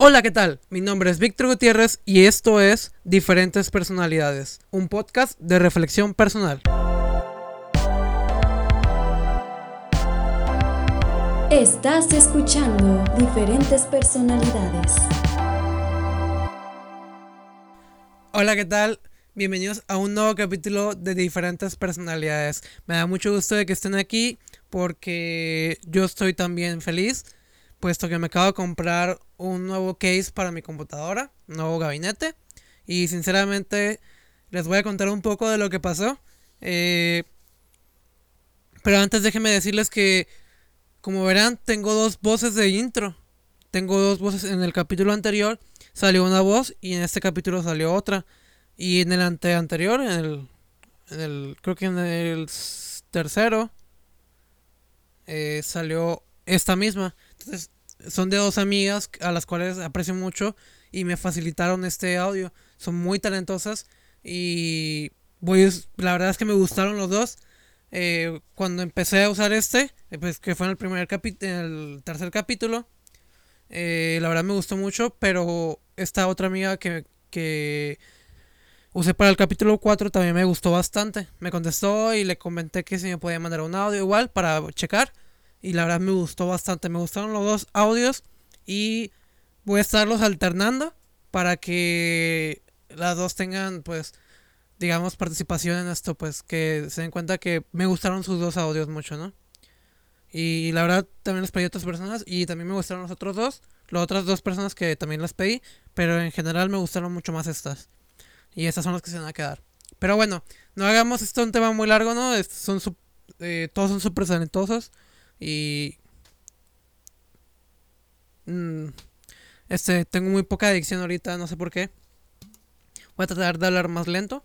Hola, ¿qué tal? Mi nombre es Víctor Gutiérrez y esto es Diferentes Personalidades, un podcast de reflexión personal. Estás escuchando Diferentes Personalidades. Hola, ¿qué tal? Bienvenidos a un nuevo capítulo de Diferentes Personalidades. Me da mucho gusto de que estén aquí porque yo estoy también feliz puesto que me acabo de comprar un nuevo case para mi computadora, un nuevo gabinete. Y sinceramente les voy a contar un poco de lo que pasó. Eh, pero antes déjenme decirles que, como verán, tengo dos voces de intro. Tengo dos voces. En el capítulo anterior salió una voz y en este capítulo salió otra. Y en el ante anterior, en el, en el creo que en el tercero, eh, salió esta misma. Entonces, son de dos amigas a las cuales aprecio mucho y me facilitaron este audio. Son muy talentosas y voy, la verdad es que me gustaron los dos. Eh, cuando empecé a usar este, eh, pues que fue en el primer capítulo, el tercer capítulo, eh, la verdad me gustó mucho, pero esta otra amiga que, que usé para el capítulo 4 también me gustó bastante. Me contestó y le comenté que si me podía mandar un audio igual para checar. Y la verdad me gustó bastante. Me gustaron los dos audios. Y voy a estarlos alternando para que las dos tengan, pues, digamos, participación en esto. Pues que se den cuenta que me gustaron sus dos audios mucho, ¿no? Y la verdad también les pedí a otras personas. Y también me gustaron los otros dos. Las otras dos personas que también las pedí. Pero en general me gustaron mucho más estas. Y estas son las que se van a quedar. Pero bueno, no hagamos esto un tema muy largo, ¿no? son eh, todos son súper talentosos. Y... Mm, este, tengo muy poca adicción ahorita, no sé por qué. Voy a tratar de hablar más lento.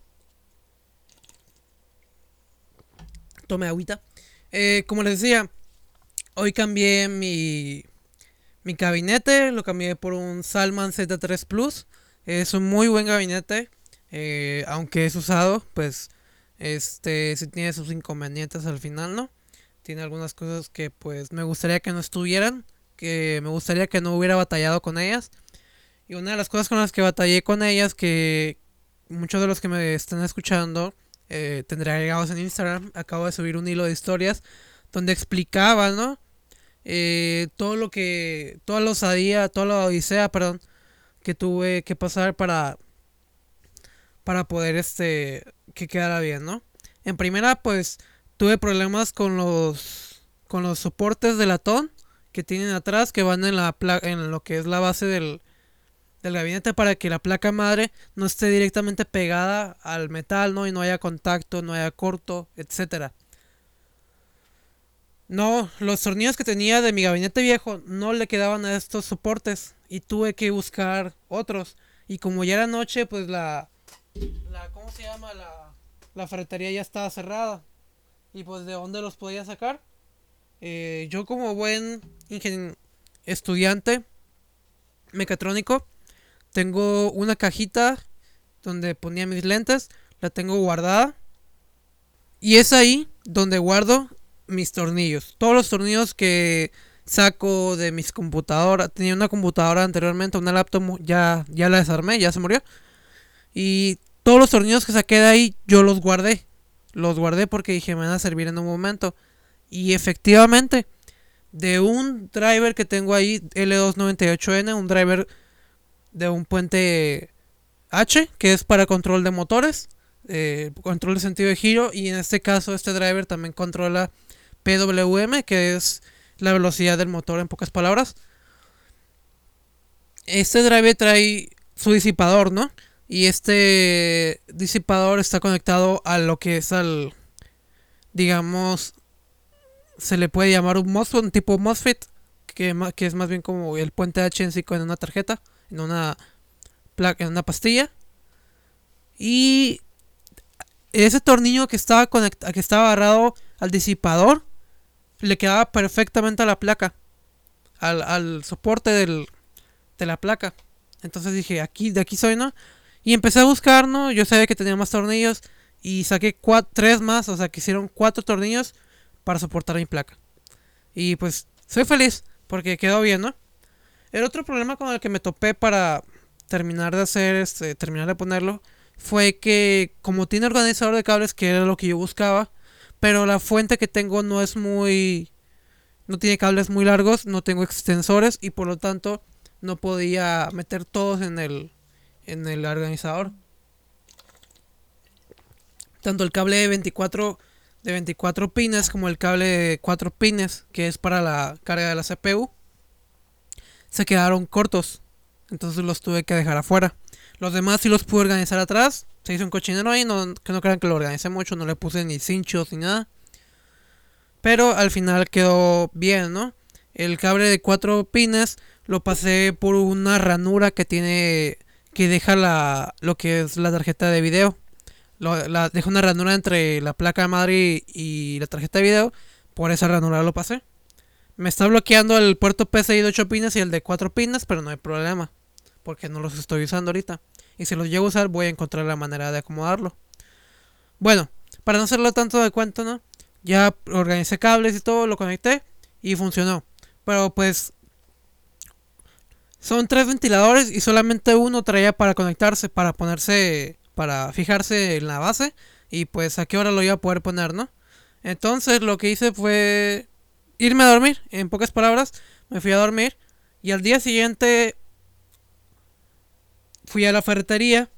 Tome agüita. Eh, como les decía, hoy cambié mi, mi gabinete. Lo cambié por un Salman Z3 Plus. Es un muy buen gabinete. Eh, aunque es usado, pues este sí tiene sus inconvenientes al final, ¿no? Tiene algunas cosas que pues me gustaría que no estuvieran, que me gustaría que no hubiera batallado con ellas. Y una de las cosas con las que batallé con ellas, que muchos de los que me están escuchando eh, tendré agregados en Instagram, acabo de subir un hilo de historias donde explicaba, ¿no? Eh, todo lo que, toda la osadía, toda la odisea, perdón, que tuve que pasar para, para poder, este, que quedara bien, ¿no? En primera, pues, tuve problemas con los con los soportes de latón que tienen atrás que van en la en lo que es la base del, del gabinete para que la placa madre no esté directamente pegada al metal, ¿no? Y no haya contacto, no haya corto, etcétera. No, los tornillos que tenía de mi gabinete viejo no le quedaban a estos soportes y tuve que buscar otros. Y como ya era noche, pues la, la ¿cómo se llama? La, la ferretería ya estaba cerrada. Y pues de dónde los podía sacar. Eh, yo como buen estudiante mecatrónico tengo una cajita donde ponía mis lentes. La tengo guardada. Y es ahí donde guardo mis tornillos. Todos los tornillos que saco de mis computadoras. Tenía una computadora anteriormente, una laptop, ya, ya la desarmé, ya se murió. Y todos los tornillos que saqué de ahí, yo los guardé. Los guardé porque dije, me van a servir en un momento. Y efectivamente, de un driver que tengo ahí, L298N, un driver de un puente H, que es para control de motores, eh, control de sentido de giro, y en este caso este driver también controla PWM, que es la velocidad del motor en pocas palabras. Este driver trae su disipador, ¿no? Y este disipador está conectado a lo que es al, digamos, se le puede llamar un MOSFET, un tipo MOSFET, que, que es más bien como el puente H en sí en una tarjeta, en una en una pastilla. Y ese tornillo que estaba conectado, que estaba agarrado al disipador, le quedaba perfectamente a la placa, al, al soporte del, de la placa. Entonces dije, aquí, de aquí soy, ¿no? Y empecé a buscar, ¿no? Yo sabía que tenía más tornillos y saqué cuatro, tres más, o sea que hicieron cuatro tornillos para soportar mi placa. Y pues soy feliz porque quedó bien, ¿no? El otro problema con el que me topé para terminar de hacer, este, terminar de ponerlo, fue que como tiene organizador de cables, que era lo que yo buscaba, pero la fuente que tengo no es muy... no tiene cables muy largos, no tengo extensores y por lo tanto no podía meter todos en el, en el organizador. Tanto el cable de 24, de 24 pines como el cable de 4 pines, que es para la carga de la CPU, se quedaron cortos. Entonces los tuve que dejar afuera. Los demás sí los pude organizar atrás. Se hizo un cochinero ahí, no, que no crean que lo organicé mucho, no le puse ni cinchos ni nada. Pero al final quedó bien, ¿no? El cable de 4 pines lo pasé por una ranura que tiene que deja la lo que es la tarjeta de video. Lo, la, deja una ranura entre la placa madre y, la tarjeta de video. Por esa ranura lo pasé. Me está bloqueando el puerto PCI de 8 pines y el de 4 pines, pero no hay problema. Porque no los estoy usando ahorita. Y si los llego a usar, voy a encontrar la manera de acomodarlo. Bueno, para no hacerlo tanto de cuento, ¿no? Ya organicé cables y todo, lo conecté y funcionó. Pero pues son tres ventiladores y solamente uno traía para conectarse, para ponerse, para fijarse en la base. Y pues a qué hora lo iba a poder poner, ¿no? Entonces lo que hice fue irme a dormir, en pocas palabras. Me fui a dormir y al día siguiente fui a la ferretería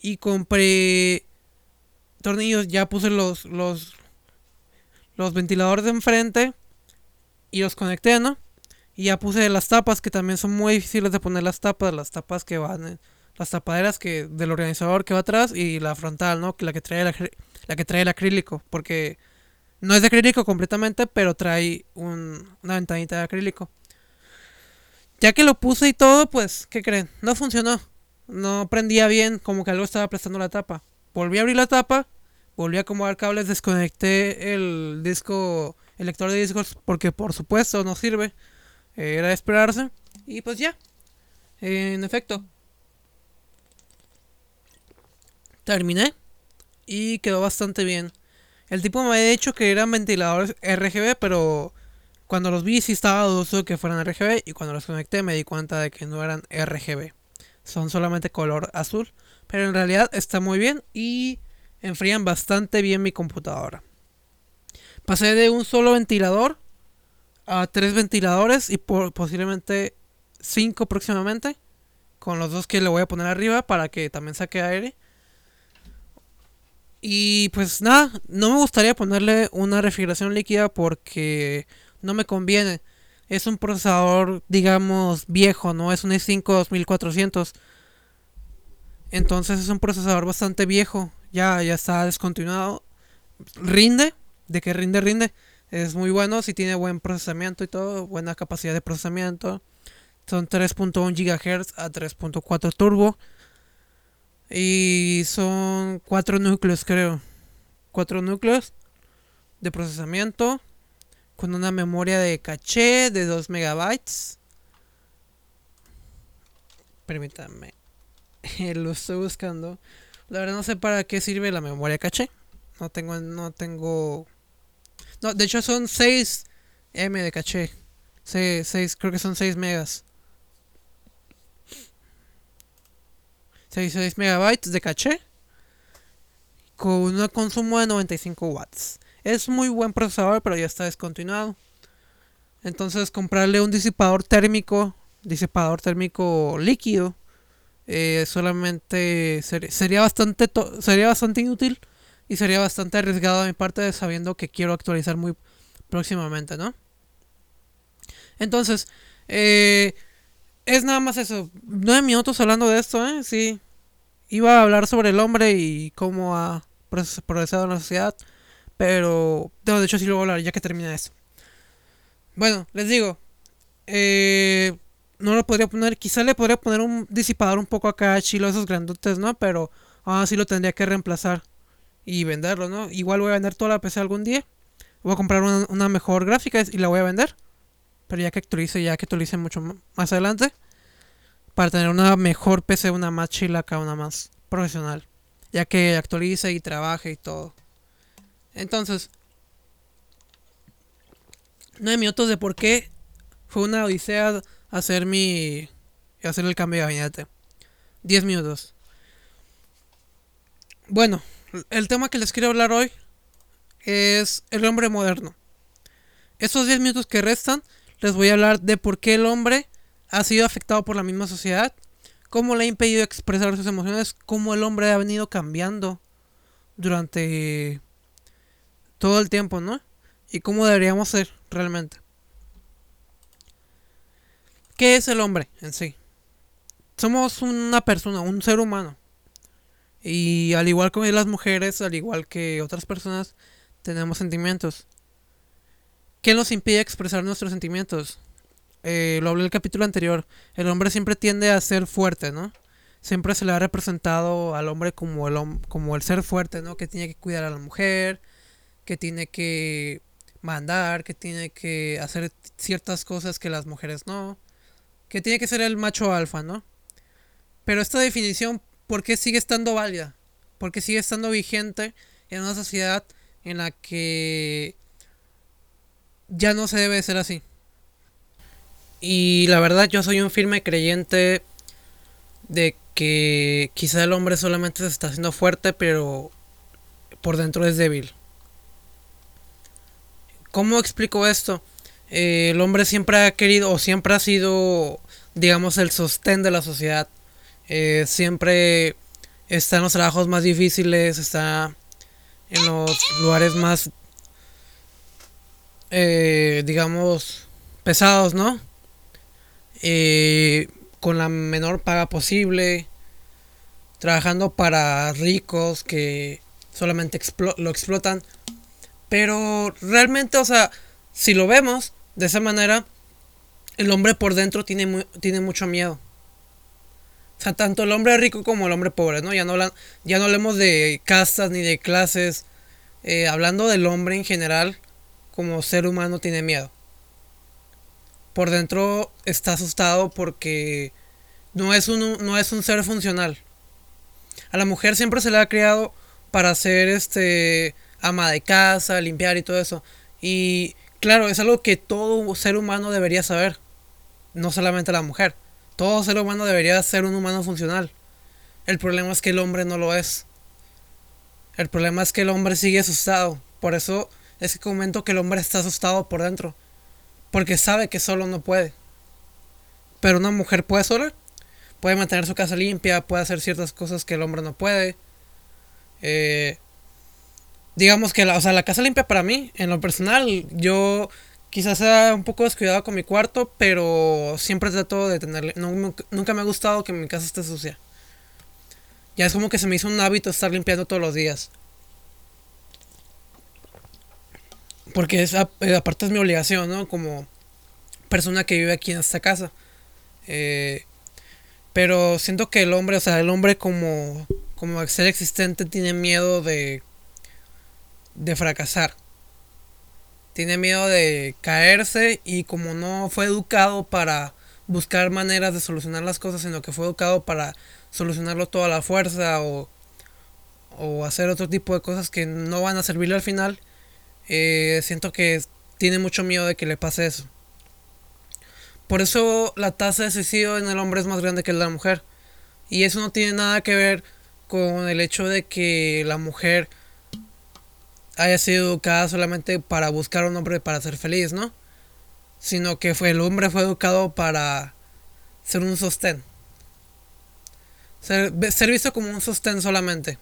y compré tornillos. Ya puse los, los, los ventiladores de enfrente y los conecté, ¿no? Y ya puse las tapas, que también son muy difíciles de poner las tapas, las tapas que van, las tapaderas que del organizador que va atrás y la frontal, ¿no? La que trae el, la que trae el acrílico, porque no es de acrílico completamente, pero trae un, una ventanita de acrílico. Ya que lo puse y todo, pues, ¿qué creen? No funcionó. No prendía bien, como que algo estaba prestando la tapa. Volví a abrir la tapa, volví a acomodar cables, desconecté el disco, el lector de discos, porque por supuesto no sirve. Era de esperarse. Y pues ya. En efecto. Terminé. Y quedó bastante bien. El tipo me había dicho que eran ventiladores RGB, pero cuando los vi sí estaba dudoso que fueran RGB. Y cuando los conecté me di cuenta de que no eran RGB. Son solamente color azul. Pero en realidad está muy bien y enfrían bastante bien mi computadora. Pasé de un solo ventilador a tres ventiladores y posiblemente cinco próximamente. Con los dos que le voy a poner arriba para que también saque aire. Y pues nada, no me gustaría ponerle una refrigeración líquida porque no me conviene. Es un procesador, digamos, viejo, ¿no? Es un i5 2400. Entonces es un procesador bastante viejo. Ya, ya está descontinuado. Rinde. ¿De qué rinde? Rinde es muy bueno si tiene buen procesamiento y todo, buena capacidad de procesamiento. Son 3.1 GHz a 3.4 turbo. Y son 4 núcleos, creo. 4 núcleos de procesamiento. Con una memoria de caché de 2 megabytes. Permítanme. Lo estoy buscando. La verdad no sé para qué sirve la memoria caché. No tengo, no tengo no, de hecho son 6 M de caché. 6, creo que son 6 megas. 6, 6 megabytes de caché. Con un consumo de 95 watts. Es muy buen procesador, pero ya está descontinuado. Entonces comprarle un disipador térmico, disipador térmico líquido, eh, solamente sería bastante sería bastante inútil y sería bastante arriesgado de mi parte sabiendo que quiero actualizar muy próximamente, ¿no? Entonces, eh, es nada más eso. Nueve minutos hablando de esto, ¿eh? Sí. Iba a hablar sobre el hombre y cómo ha progresado en la sociedad. Pero, de hecho sí lo voy a hablar ya que termina esto. Bueno, les digo. Eh, no lo podría poner. Quizá le podría poner un disipador un poco acá chilo, esos grandotes, ¿no? Pero aún así lo tendría que reemplazar y venderlo, ¿no? Igual voy a vender toda la PC algún día. Voy a comprar una, mejor gráfica y la voy a vender. Pero ya que actualice, ya que actualice mucho más adelante. Para tener una mejor PC, una más chilaca, una más profesional. Ya que actualice y trabaje y todo. Entonces, nueve minutos de por qué fue una odisea hacer mi. hacer el cambio de gabinete. 10 minutos. Bueno, el tema que les quiero hablar hoy es el hombre moderno. Estos 10 minutos que restan, les voy a hablar de por qué el hombre ha sido afectado por la misma sociedad, cómo le ha impedido expresar sus emociones, cómo el hombre ha venido cambiando durante todo el tiempo, ¿no? Y cómo deberíamos ser realmente. ¿Qué es el hombre en sí? Somos una persona, un ser humano. Y al igual que las mujeres, al igual que otras personas, tenemos sentimientos. ¿Qué nos impide expresar nuestros sentimientos? Eh, lo hablé en el capítulo anterior. El hombre siempre tiende a ser fuerte, ¿no? Siempre se le ha representado al hombre como el, como el ser fuerte, ¿no? Que tiene que cuidar a la mujer, que tiene que mandar, que tiene que hacer ciertas cosas que las mujeres no, que tiene que ser el macho alfa, ¿no? Pero esta definición, ¿por qué sigue estando válida? ¿Por qué sigue estando vigente en una sociedad en la que ya no se debe ser así? Y la verdad yo soy un firme creyente de que quizá el hombre solamente se está haciendo fuerte, pero por dentro es débil. ¿Cómo explico esto? Eh, el hombre siempre ha querido o siempre ha sido, digamos, el sostén de la sociedad. Eh, siempre está en los trabajos más difíciles, está en los lugares más, eh, digamos, pesados, ¿no? con la menor paga posible, trabajando para ricos que solamente lo explotan. Pero realmente, o sea, si lo vemos de esa manera, el hombre por dentro tiene, tiene mucho miedo. O sea, tanto el hombre rico como el hombre pobre, ¿no? Ya no, ya no hablemos de castas ni de clases. Eh, hablando del hombre en general, como ser humano tiene miedo. Por dentro está asustado porque no es un, no es un ser funcional. A la mujer siempre se le ha criado para ser este ama de casa, limpiar y todo eso. Y claro, es algo que todo ser humano debería saber. No solamente la mujer. Todo ser humano debería ser un humano funcional. El problema es que el hombre no lo es. El problema es que el hombre sigue asustado. Por eso es que comento que el hombre está asustado por dentro. Porque sabe que solo no puede. Pero una mujer puede sola. Puede mantener su casa limpia, puede hacer ciertas cosas que el hombre no puede. Eh, digamos que la, o sea, la casa limpia para mí, en lo personal, yo quizás sea un poco descuidado con mi cuarto, pero siempre trato de tenerle, nunca me ha gustado que mi casa esté sucia. Ya es como que se me hizo un hábito estar limpiando todos los días. Porque es, eh, aparte es mi obligación, ¿no? Como persona que vive aquí en esta casa. Eh, pero siento que el hombre, o sea, el hombre como, como ser existente tiene miedo de de fracasar. Tiene miedo de caerse y como no fue educado para buscar maneras de solucionar las cosas, sino que fue educado para solucionarlo toda la fuerza o, o hacer otro tipo de cosas que no van a servirle al final, eh, siento que tiene mucho miedo de que le pase eso. Por eso la tasa de suicidio en el hombre es más grande que de la mujer. Y eso no tiene nada que ver con el hecho de que la mujer haya sido educada solamente para buscar un hombre para ser feliz, ¿no? Sino que fue, el hombre fue educado para ser un sostén. Ser, visto como un sostén solamente.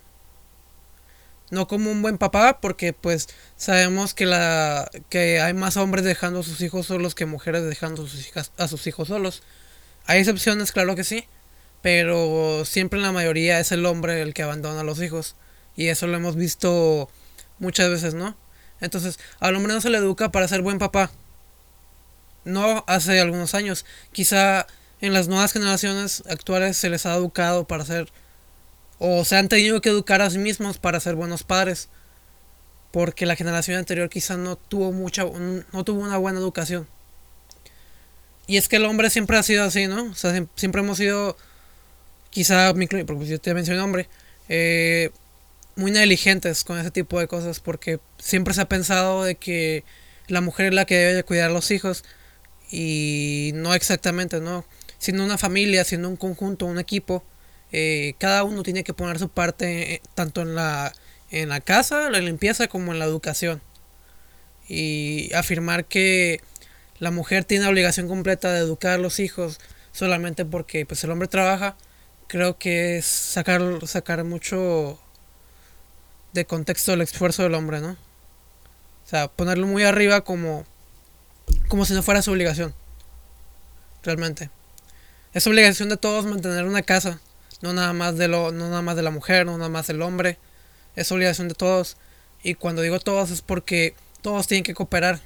No como un buen papá, porque pues sabemos que la que hay más hombres dejando a sus hijos solos que mujeres dejando a sus, hijas, a sus hijos solos. Hay excepciones, claro que sí, pero siempre en la mayoría es el hombre el que abandona a los hijos. Y eso lo hemos visto muchas veces, ¿no? Entonces, al hombre no se le educa para ser buen papá. No hace algunos años. Quizá en las nuevas generaciones actuales se les ha educado para ser o se han tenido que educar a sí mismos para ser buenos padres. Porque la generación anterior quizá no tuvo mucha no tuvo una buena educación. Y es que el hombre siempre ha sido así, ¿no? O sea, siempre hemos sido quizá porque yo te mencioné hombre, eh, muy negligentes con ese tipo de cosas porque siempre se ha pensado de que la mujer es la que debe de cuidar a los hijos y no exactamente, ¿no? Siendo una familia, siendo un conjunto, un equipo, eh, cada uno tiene que poner su parte eh, tanto en la, en la casa, la limpieza, como en la educación. Y afirmar que la mujer tiene la obligación completa de educar a los hijos solamente porque pues el hombre trabaja, creo que es sacar, sacar mucho de contexto el esfuerzo del hombre, ¿no? O sea, ponerlo muy arriba como, como si no fuera su obligación. Realmente. Es obligación de todos mantener una casa. No nada más de lo, no nada más de la mujer, no nada más del hombre. Es obligación de todos. Y cuando digo todos es porque todos tienen que cooperar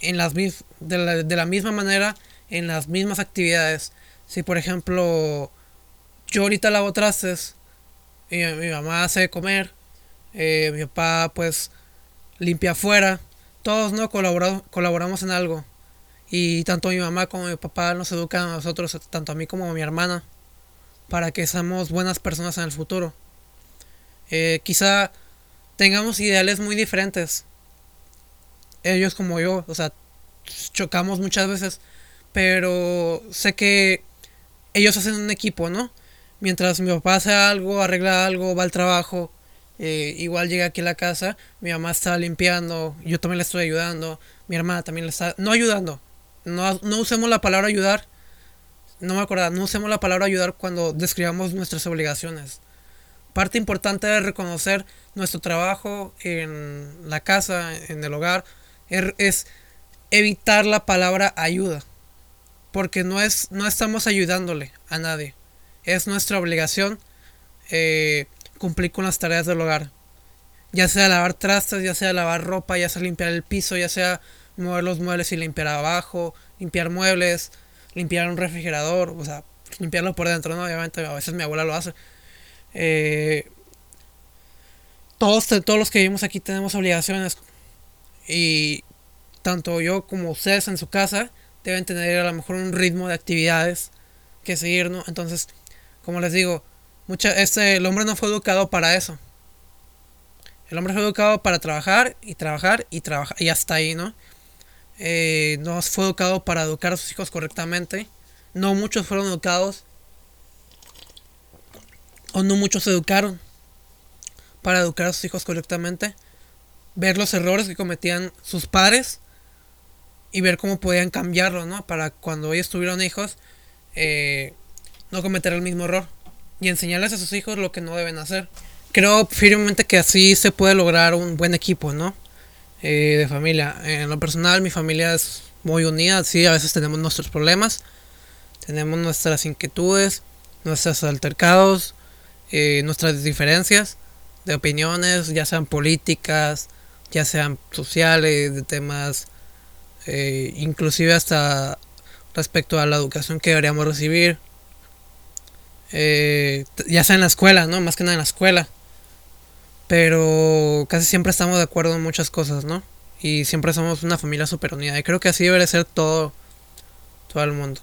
en las de la, de la misma manera en las mismas actividades. Si por ejemplo yo ahorita lavo trastes, y mi mamá hace de comer, eh, mi papá pues limpia afuera, todos no colaboramos en algo. Y tanto mi mamá como mi papá nos educan a nosotros, tanto a mí como a mi hermana, para que seamos buenas personas en el futuro. Eh, quizá tengamos ideales muy diferentes. Ellos como yo, o sea, chocamos muchas veces, pero sé que ellos hacen un equipo, ¿no? Mientras mi papá hace algo, arregla algo, va al trabajo, eh, igual llega aquí a la casa, mi mamá está limpiando, yo también le estoy ayudando, mi hermana también le está, no ayudando, no, no usemos la palabra ayudar, no me acuerdo, no usemos la palabra ayudar cuando describamos nuestras obligaciones. Parte importante es reconocer nuestro trabajo en la casa, en el hogar, er, es evitar la palabra ayuda porque no, es, no estamos ayudándole a nadie. Es nuestra obligación eh, cumplir con las tareas del hogar. Ya sea lavar trastes, ya sea lavar ropa, ya sea limpiar el piso, ya sea mover los muebles y limpiar abajo, limpiar muebles, limpiar un refrigerador, o sea, limpiarlo por dentro, ¿no? Obviamente, a veces mi abuela lo hace. Eh, todos, todos los que vivimos aquí tenemos obligaciones. Y tanto yo como ustedes en su casa deben tener a lo mejor un ritmo de actividades que seguir, ¿no? Entonces, como les digo, mucha, este, el hombre no fue educado para eso. El hombre fue educado para trabajar y trabajar y trabajar y hasta ahí, ¿no? Eh, no fue educado para educar a sus hijos correctamente. No muchos fueron educados. O no muchos se educaron para educar a sus hijos correctamente. Ver los errores que cometían sus padres y ver cómo podían cambiarlo, ¿no? Para cuando ellos tuvieron hijos, eh, no cometer el mismo error y enseñarles a sus hijos lo que no deben hacer. Creo firmemente que así se puede lograr un buen equipo, ¿no? Eh, de familia. En lo personal, mi familia es muy unida, sí, a veces tenemos nuestros problemas, tenemos nuestras inquietudes, nuestros altercados, eh, nuestras diferencias de opiniones, ya sean políticas, ya sean sociales, de temas eh, inclusive hasta respecto a la educación que deberíamos recibir, eh, ya sea en la escuela, ¿no? Más que nada en la escuela. Pero casi siempre estamos de acuerdo en muchas cosas, ¿no? Y siempre somos una familia super unida. Y creo que así debe ser todo, todo el mundo.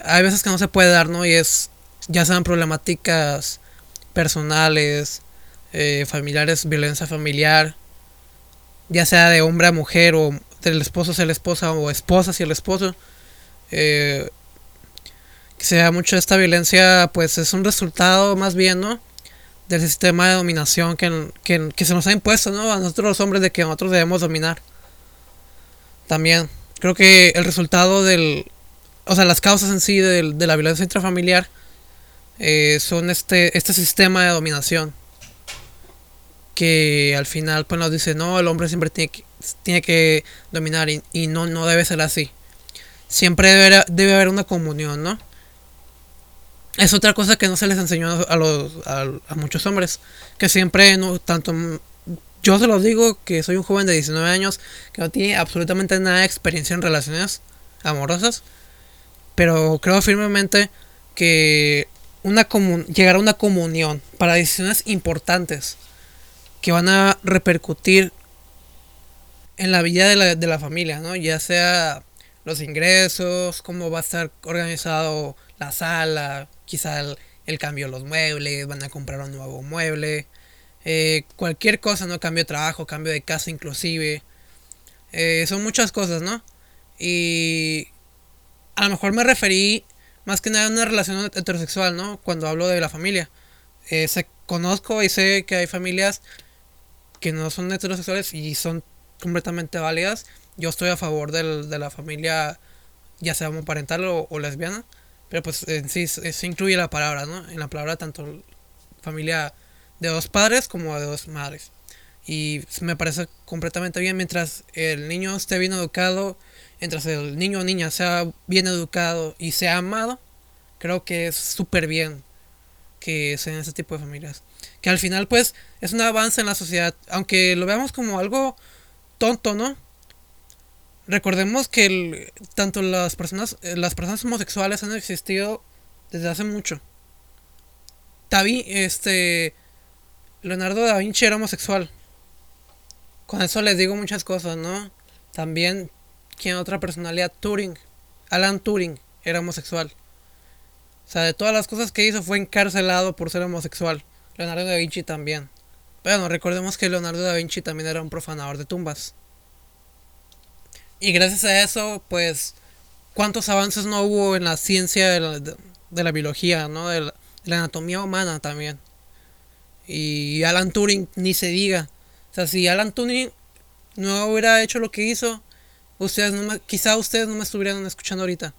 Hay veces que no se puede dar, ¿no? Y es, ya sean problemáticas personales, eh, familiares, violencia familiar, ya sea de hombre a mujer o del esposo hacia la esposa o esposa hacia el esposo. Eh, que sea mucho esta violencia, pues es un resultado más bien, ¿no? Del sistema de dominación que, que, se nos ha impuesto, ¿no? A nosotros los hombres de que nosotros debemos dominar. También. Creo que el resultado del... O sea, las causas en sí de, la violencia intrafamiliar eh, son este, este sistema de dominación. Que al final pues nos dice, no, el hombre siempre tiene que, tiene que dominar y, no, no debe ser así. Siempre debe, debe haber una comunión, ¿no? Es otra cosa que no se les enseñó a, los, a, muchos hombres. Que siempre, no tanto. Yo se los digo que soy un joven de 19 años que no tiene absolutamente nada de experiencia en relaciones amorosas. Pero creo firmemente que una llegar a una comunión para decisiones importantes que van a repercutir en la vida de la, de la familia, ¿no? Ya sea los ingresos, cómo va a estar organizado la sala, quizá el, cambio de los muebles, van a comprar un nuevo mueble, eh, cualquier cosa, ¿no? Cambio de trabajo, cambio de casa inclusive. Eh, son muchas cosas, ¿no? Y a lo mejor me referí más que nada a una relación heterosexual, ¿no? Cuando hablo de la familia. Eh, conozco y sé que hay familias que no son heterosexuales y son completamente válidas. Yo estoy a favor de la familia, ya sea homoparental o lesbiana. Pero pues en sí se incluye la palabra, ¿no? En la palabra tanto familia de dos padres como de dos madres. Y me parece completamente bien mientras el niño esté bien educado, mientras el niño o niña sea bien educado y sea amado, creo que es súper bien que sean ese tipo de familias. Que al final pues es un avance en la sociedad, aunque lo veamos como algo tonto, ¿no? Recordemos que tanto las personas, las personas homosexuales han existido desde hace mucho. Davi, este, Leonardo da Vinci era homosexual. Con eso les digo muchas cosas, ¿no? También, ¿quién otra personalidad? Turing. Alan Turing era homosexual. O sea, de todas las cosas que hizo fue encarcelado por ser homosexual. Leonardo da Vinci también. Bueno, recordemos que Leonardo da Vinci también era un profanador de tumbas. Y gracias a eso, pues, ¿cuántos avances no hubo en la ciencia de la, de, la biología, ¿no? De la, anatomía humana también. Y Alan Turing, ni se diga. O sea, si Alan Turing no hubiera hecho lo que hizo, ustedes no me, quizá ustedes no me estuvieran escuchando ahorita.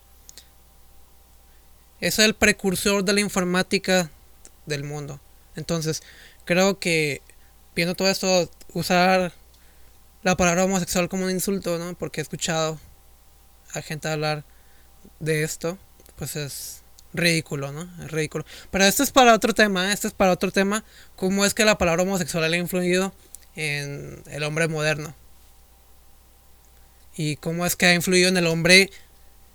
Es el precursor de la informática del mundo. Entonces, creo que viendo todo esto, usar la palabra homosexual como un insulto, ¿no? Porque he escuchado a gente hablar de esto, pues es ridículo, ¿no? Es ridículo. Pero esto es para otro tema, ¿eh? esto es para otro tema, cómo es que la palabra homosexual ha influido en el hombre moderno. Y cómo es que ha influido en el hombre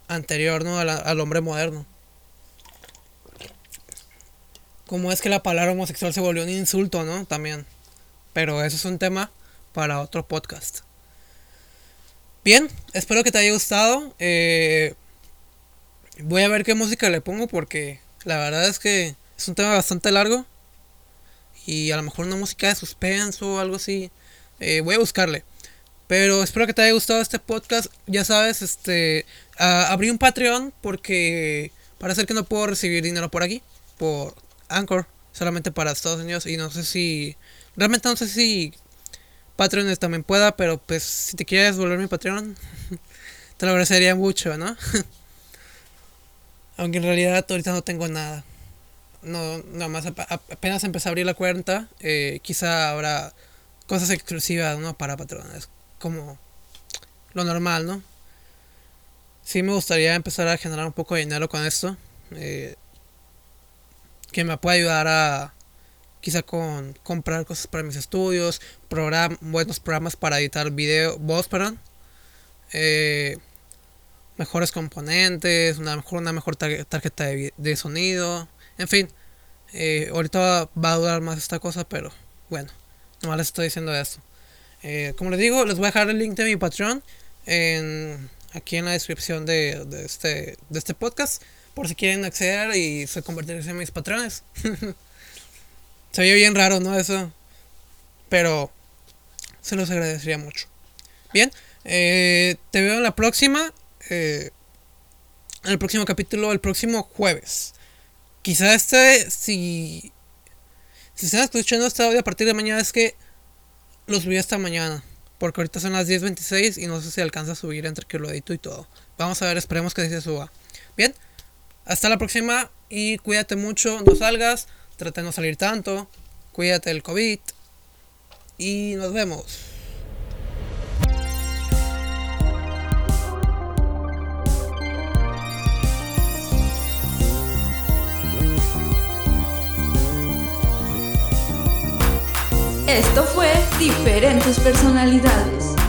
anterior, ¿no? Al, al hombre moderno. Cómo es que la palabra homosexual se volvió un insulto, ¿no? También. Pero eso es un tema para otro podcast. Bien, espero que te haya gustado. Eh, voy a ver qué música le pongo porque la verdad es que es un tema bastante largo. Y a lo mejor una música de suspenso o algo así. Eh, voy a buscarle. Pero espero que te haya gustado este podcast. Ya sabes, este abrí un Patreon porque parece que no puedo recibir dinero por aquí. Por Anchor. Solamente para Estados Unidos. Y no sé si... Realmente no sé si Patreon también pueda, pero pues si te quieres volver mi Patreon, te lo agradecería mucho, ¿no? Aunque en realidad ahorita no tengo nada. No, nada más apenas empecé a abrir la cuenta, eh, quizá habrá cosas exclusivas, ¿no? Para patrones, como lo normal, ¿no? Sí me gustaría empezar a generar un poco de dinero con esto. Eh, que me pueda ayudar a quizá con comprar cosas para mis estudios, buenos programas para editar video, voz, perdón, eh, mejores componentes, una mejor, una mejor tarjeta de, sonido, en fin, eh, ahorita va a durar más esta cosa, pero bueno, nomás les estoy diciendo eso. Eh, como les digo, les voy a dejar el link de mi Patreon en, aquí en la descripción de, de, este, de este podcast, por si quieren acceder y se convertirse en mis patrones. Se ve bien raro, ¿no? Eso. Pero se los agradecería mucho. Bien, eh, te veo en la próxima. Eh, en el próximo capítulo, el próximo jueves. Quizá este, si. Si están escuchando este audio a partir de mañana, es que lo subí hasta mañana. Porque ahorita son las 10.26 y no sé si alcanza a subir entre que lo edito y todo. Vamos a ver, esperemos que se suba. Bien, hasta la próxima y cuídate mucho, no salgas. Trata de no salir tanto. Cuídate del COVID. Y nos vemos. Esto fue Diferentes Personalidades.